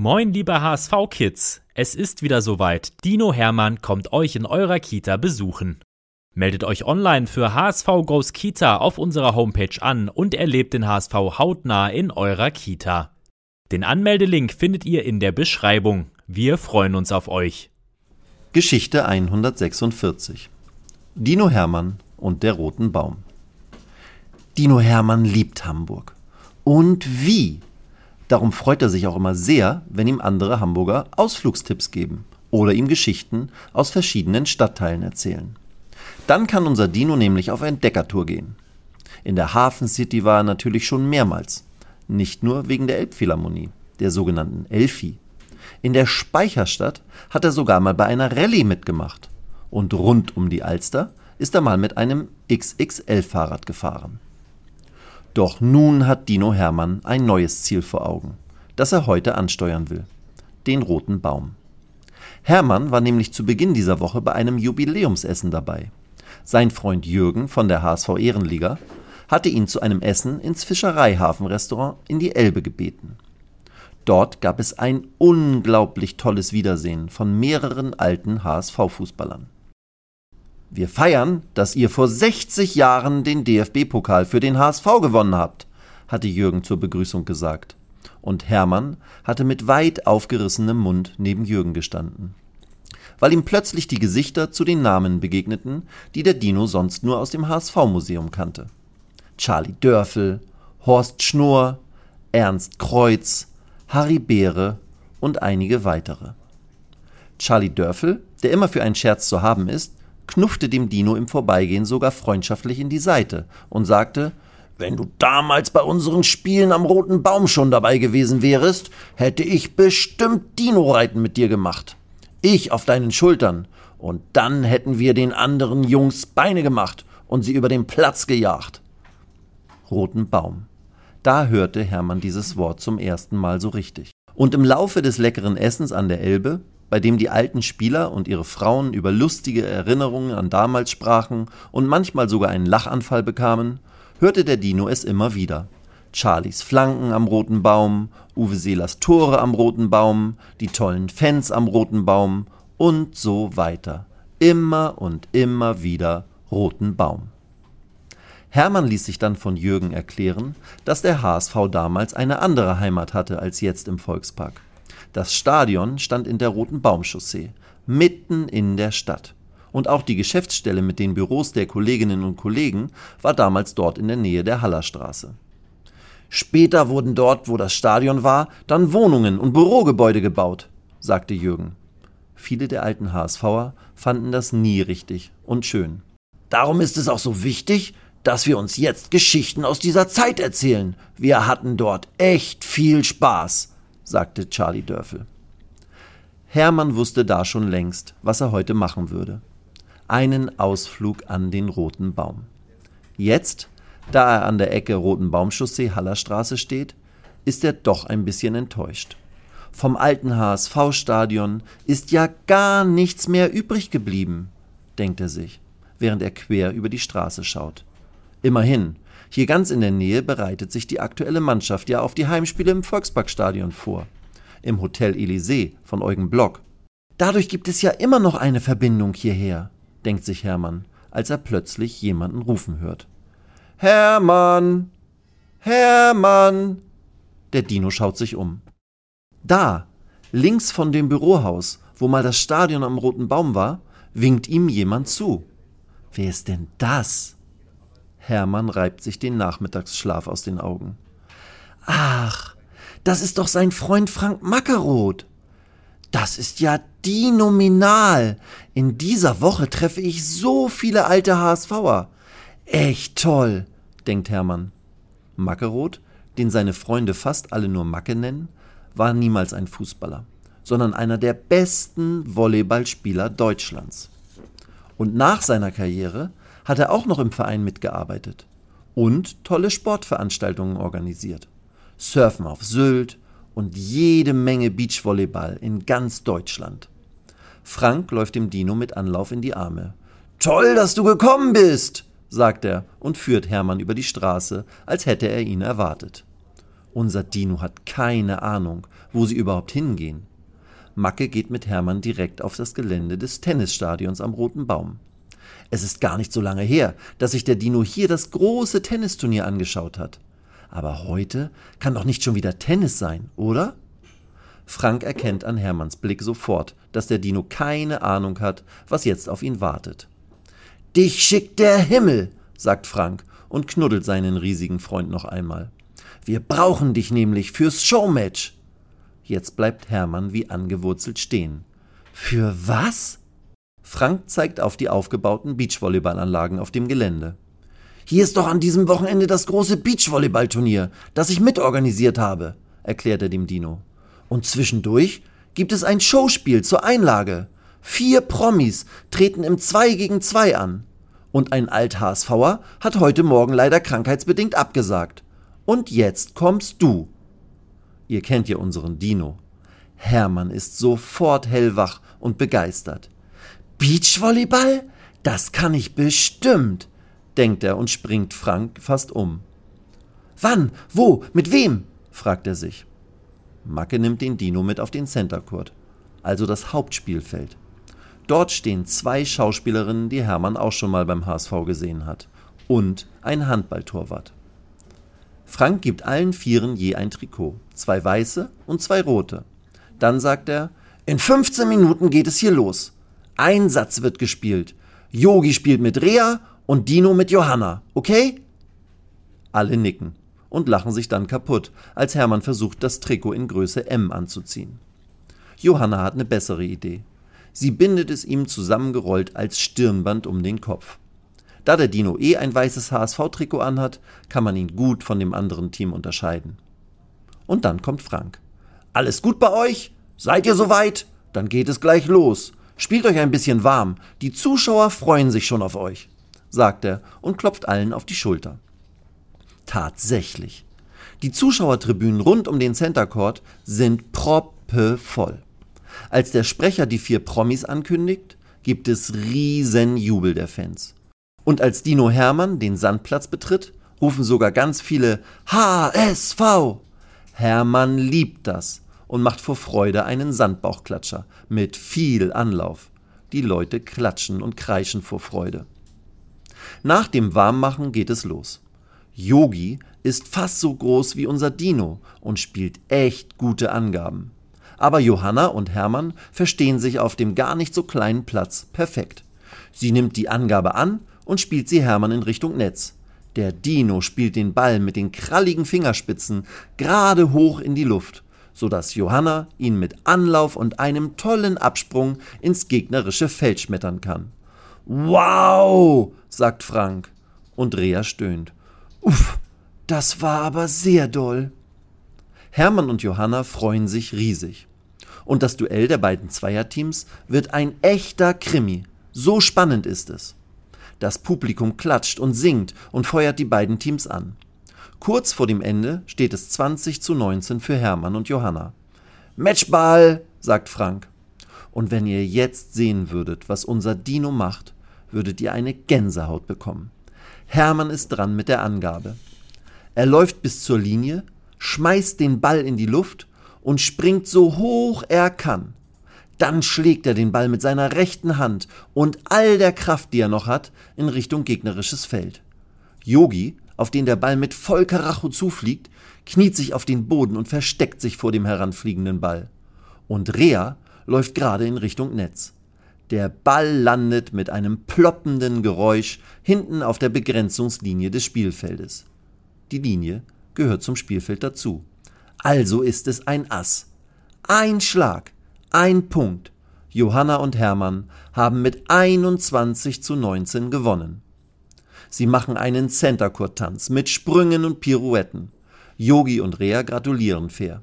Moin, liebe HSV-Kids! Es ist wieder soweit. Dino Hermann kommt euch in eurer Kita besuchen. Meldet euch online für HSV Goes Kita auf unserer Homepage an und erlebt den HSV hautnah in eurer Kita. Den Anmeldelink findet ihr in der Beschreibung. Wir freuen uns auf euch. Geschichte 146 Dino Hermann und der roten Baum Dino Hermann liebt Hamburg. Und wie? Darum freut er sich auch immer sehr, wenn ihm andere Hamburger Ausflugstipps geben oder ihm Geschichten aus verschiedenen Stadtteilen erzählen. Dann kann unser Dino nämlich auf Entdeckertour gehen. In der Hafen City war er natürlich schon mehrmals. Nicht nur wegen der Elbphilharmonie, der sogenannten Elfi. In der Speicherstadt hat er sogar mal bei einer Rallye mitgemacht. Und rund um die Alster ist er mal mit einem XXL-Fahrrad gefahren. Doch nun hat Dino Hermann ein neues Ziel vor Augen, das er heute ansteuern will. Den roten Baum. Hermann war nämlich zu Beginn dieser Woche bei einem Jubiläumsessen dabei. Sein Freund Jürgen von der HSV Ehrenliga hatte ihn zu einem Essen ins Fischereihafenrestaurant in die Elbe gebeten. Dort gab es ein unglaublich tolles Wiedersehen von mehreren alten HSV-Fußballern. Wir feiern, dass ihr vor 60 Jahren den DFB-Pokal für den HSV gewonnen habt, hatte Jürgen zur Begrüßung gesagt. Und Hermann hatte mit weit aufgerissenem Mund neben Jürgen gestanden. Weil ihm plötzlich die Gesichter zu den Namen begegneten, die der Dino sonst nur aus dem HSV-Museum kannte. Charlie Dörfel, Horst Schnorr, Ernst Kreuz, Harry Beere und einige weitere. Charlie Dörfel, der immer für einen Scherz zu haben ist, knuffte dem Dino im Vorbeigehen sogar freundschaftlich in die Seite und sagte, wenn du damals bei unseren Spielen am Roten Baum schon dabei gewesen wärest, hätte ich bestimmt Dino-Reiten mit dir gemacht. Ich auf deinen Schultern. Und dann hätten wir den anderen Jungs Beine gemacht und sie über den Platz gejagt. Roten Baum. Da hörte Hermann dieses Wort zum ersten Mal so richtig. Und im Laufe des leckeren Essens an der Elbe bei dem die alten Spieler und ihre Frauen über lustige Erinnerungen an damals sprachen und manchmal sogar einen Lachanfall bekamen, hörte der Dino es immer wieder. Charlies Flanken am roten Baum, Uwe Seelers Tore am roten Baum, die tollen Fans am roten Baum und so weiter. Immer und immer wieder roten Baum. Hermann ließ sich dann von Jürgen erklären, dass der HSV damals eine andere Heimat hatte als jetzt im Volkspark. Das Stadion stand in der Roten Baumchaussee, mitten in der Stadt. Und auch die Geschäftsstelle mit den Büros der Kolleginnen und Kollegen war damals dort in der Nähe der Hallerstraße. Später wurden dort, wo das Stadion war, dann Wohnungen und Bürogebäude gebaut, sagte Jürgen. Viele der alten HSVer fanden das nie richtig und schön. Darum ist es auch so wichtig, dass wir uns jetzt Geschichten aus dieser Zeit erzählen. Wir hatten dort echt viel Spaß, sagte Charlie Dörfel. Hermann wusste da schon längst, was er heute machen würde. Einen Ausflug an den Roten Baum. Jetzt, da er an der Ecke Roten Baumchaussee Hallerstraße steht, ist er doch ein bisschen enttäuscht. Vom alten HSV-Stadion ist ja gar nichts mehr übrig geblieben, denkt er sich, während er quer über die Straße schaut. Immerhin, hier ganz in der Nähe bereitet sich die aktuelle Mannschaft ja auf die Heimspiele im Volksparkstadion vor. Im Hotel Elysée von Eugen Block. Dadurch gibt es ja immer noch eine Verbindung hierher, denkt sich Hermann, als er plötzlich jemanden rufen hört. Hermann! Hermann! Der Dino schaut sich um. Da, links von dem Bürohaus, wo mal das Stadion am Roten Baum war, winkt ihm jemand zu. Wer ist denn das? Hermann reibt sich den Nachmittagsschlaf aus den Augen. Ach, das ist doch sein Freund Frank Mackeroth. Das ist ja die Nominal. In dieser Woche treffe ich so viele alte HSVer. Echt toll, denkt Hermann. Mackeroth, den seine Freunde fast alle nur Macke nennen, war niemals ein Fußballer, sondern einer der besten Volleyballspieler Deutschlands. Und nach seiner Karriere hat er auch noch im Verein mitgearbeitet und tolle Sportveranstaltungen organisiert. Surfen auf Sylt und jede Menge Beachvolleyball in ganz Deutschland. Frank läuft dem Dino mit Anlauf in die Arme. Toll, dass du gekommen bist, sagt er und führt Hermann über die Straße, als hätte er ihn erwartet. Unser Dino hat keine Ahnung, wo sie überhaupt hingehen. Macke geht mit Hermann direkt auf das Gelände des Tennisstadions am Roten Baum. Es ist gar nicht so lange her, dass sich der Dino hier das große Tennisturnier angeschaut hat. Aber heute kann doch nicht schon wieder Tennis sein, oder? Frank erkennt an Hermanns Blick sofort, dass der Dino keine Ahnung hat, was jetzt auf ihn wartet. Dich schickt der Himmel, sagt Frank und knuddelt seinen riesigen Freund noch einmal. Wir brauchen dich nämlich fürs Showmatch. Jetzt bleibt Hermann wie angewurzelt stehen. Für was? Frank zeigt auf die aufgebauten Beachvolleyballanlagen auf dem Gelände. Hier ist doch an diesem Wochenende das große Beachvolleyballturnier, das ich mitorganisiert habe, erklärt er dem Dino. Und zwischendurch gibt es ein Showspiel zur Einlage. Vier Promis treten im 2 gegen 2 an. Und ein Alt-HSVer hat heute Morgen leider krankheitsbedingt abgesagt. Und jetzt kommst du. Ihr kennt ja unseren Dino. Hermann ist sofort hellwach und begeistert. Beachvolleyball? Das kann ich bestimmt, denkt er und springt Frank fast um. Wann? Wo? Mit wem? fragt er sich. Macke nimmt den Dino mit auf den Center Court, also das Hauptspielfeld. Dort stehen zwei Schauspielerinnen, die Hermann auch schon mal beim HSV gesehen hat, und ein Handballtorwart. Frank gibt allen Vieren je ein Trikot, zwei weiße und zwei rote. Dann sagt er, in 15 Minuten geht es hier los. Ein Satz wird gespielt. Yogi spielt mit Rea und Dino mit Johanna, okay? Alle nicken und lachen sich dann kaputt, als Hermann versucht, das Trikot in Größe M anzuziehen. Johanna hat eine bessere Idee. Sie bindet es ihm zusammengerollt als Stirnband um den Kopf. Da der Dino eh ein weißes HSV-Trikot anhat, kann man ihn gut von dem anderen Team unterscheiden. Und dann kommt Frank. Alles gut bei euch? Seid ihr soweit? Dann geht es gleich los. Spielt euch ein bisschen warm, die Zuschauer freuen sich schon auf euch, sagt er und klopft allen auf die Schulter. Tatsächlich. Die Zuschauertribünen rund um den Center Court sind proppevoll. Als der Sprecher die vier Promis ankündigt, gibt es riesen Jubel der Fans. Und als Dino Hermann den Sandplatz betritt, rufen sogar ganz viele HSV. Hermann liebt das und macht vor Freude einen Sandbauchklatscher mit viel Anlauf. Die Leute klatschen und kreischen vor Freude. Nach dem Warmmachen geht es los. Yogi ist fast so groß wie unser Dino und spielt echt gute Angaben. Aber Johanna und Hermann verstehen sich auf dem gar nicht so kleinen Platz perfekt. Sie nimmt die Angabe an und spielt sie Hermann in Richtung Netz. Der Dino spielt den Ball mit den kralligen Fingerspitzen gerade hoch in die Luft so dass Johanna ihn mit Anlauf und einem tollen Absprung ins gegnerische Feld schmettern kann. Wow, sagt Frank. Und Rea stöhnt. Uff, das war aber sehr doll. Hermann und Johanna freuen sich riesig. Und das Duell der beiden Zweierteams wird ein echter Krimi. So spannend ist es. Das Publikum klatscht und singt und feuert die beiden Teams an. Kurz vor dem Ende steht es 20 zu 19 für Hermann und Johanna. Matchball, sagt Frank. Und wenn ihr jetzt sehen würdet, was unser Dino macht, würdet ihr eine Gänsehaut bekommen. Hermann ist dran mit der Angabe. Er läuft bis zur Linie, schmeißt den Ball in die Luft und springt so hoch er kann. Dann schlägt er den Ball mit seiner rechten Hand und all der Kraft, die er noch hat, in Richtung gegnerisches Feld. Yogi auf den der Ball mit voll Karacho zufliegt, kniet sich auf den Boden und versteckt sich vor dem heranfliegenden Ball. Und Rea läuft gerade in Richtung Netz. Der Ball landet mit einem ploppenden Geräusch hinten auf der Begrenzungslinie des Spielfeldes. Die Linie gehört zum Spielfeld dazu. Also ist es ein Ass. Ein Schlag, ein Punkt. Johanna und Hermann haben mit 21 zu 19 gewonnen. Sie machen einen Center-Court-Tanz mit Sprüngen und Pirouetten. Yogi und Rea gratulieren fair.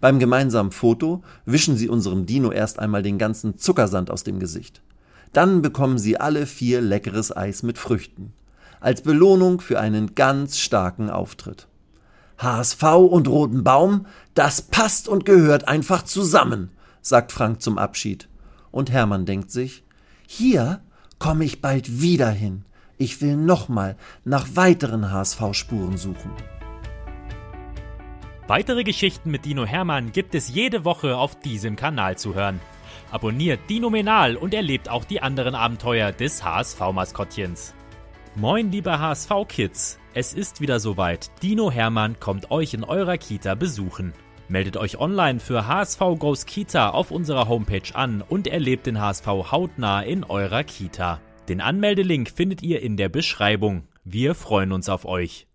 Beim gemeinsamen Foto wischen sie unserem Dino erst einmal den ganzen Zuckersand aus dem Gesicht. Dann bekommen sie alle vier leckeres Eis mit Früchten. Als Belohnung für einen ganz starken Auftritt. HSV und Roten Baum, das passt und gehört einfach zusammen, sagt Frank zum Abschied. Und Hermann denkt sich, hier komme ich bald wieder hin. Ich will nochmal nach weiteren HSV-Spuren suchen. Weitere Geschichten mit Dino Hermann gibt es jede Woche auf diesem Kanal zu hören. Abonniert Dino Menal und erlebt auch die anderen Abenteuer des HSV-Maskottchens. Moin, liebe HSV-Kids! Es ist wieder soweit. Dino Hermann kommt euch in eurer Kita besuchen. Meldet euch online für HSV Goes Kita auf unserer Homepage an und erlebt den HSV hautnah in eurer Kita. Den Anmeldelink findet ihr in der Beschreibung. Wir freuen uns auf euch.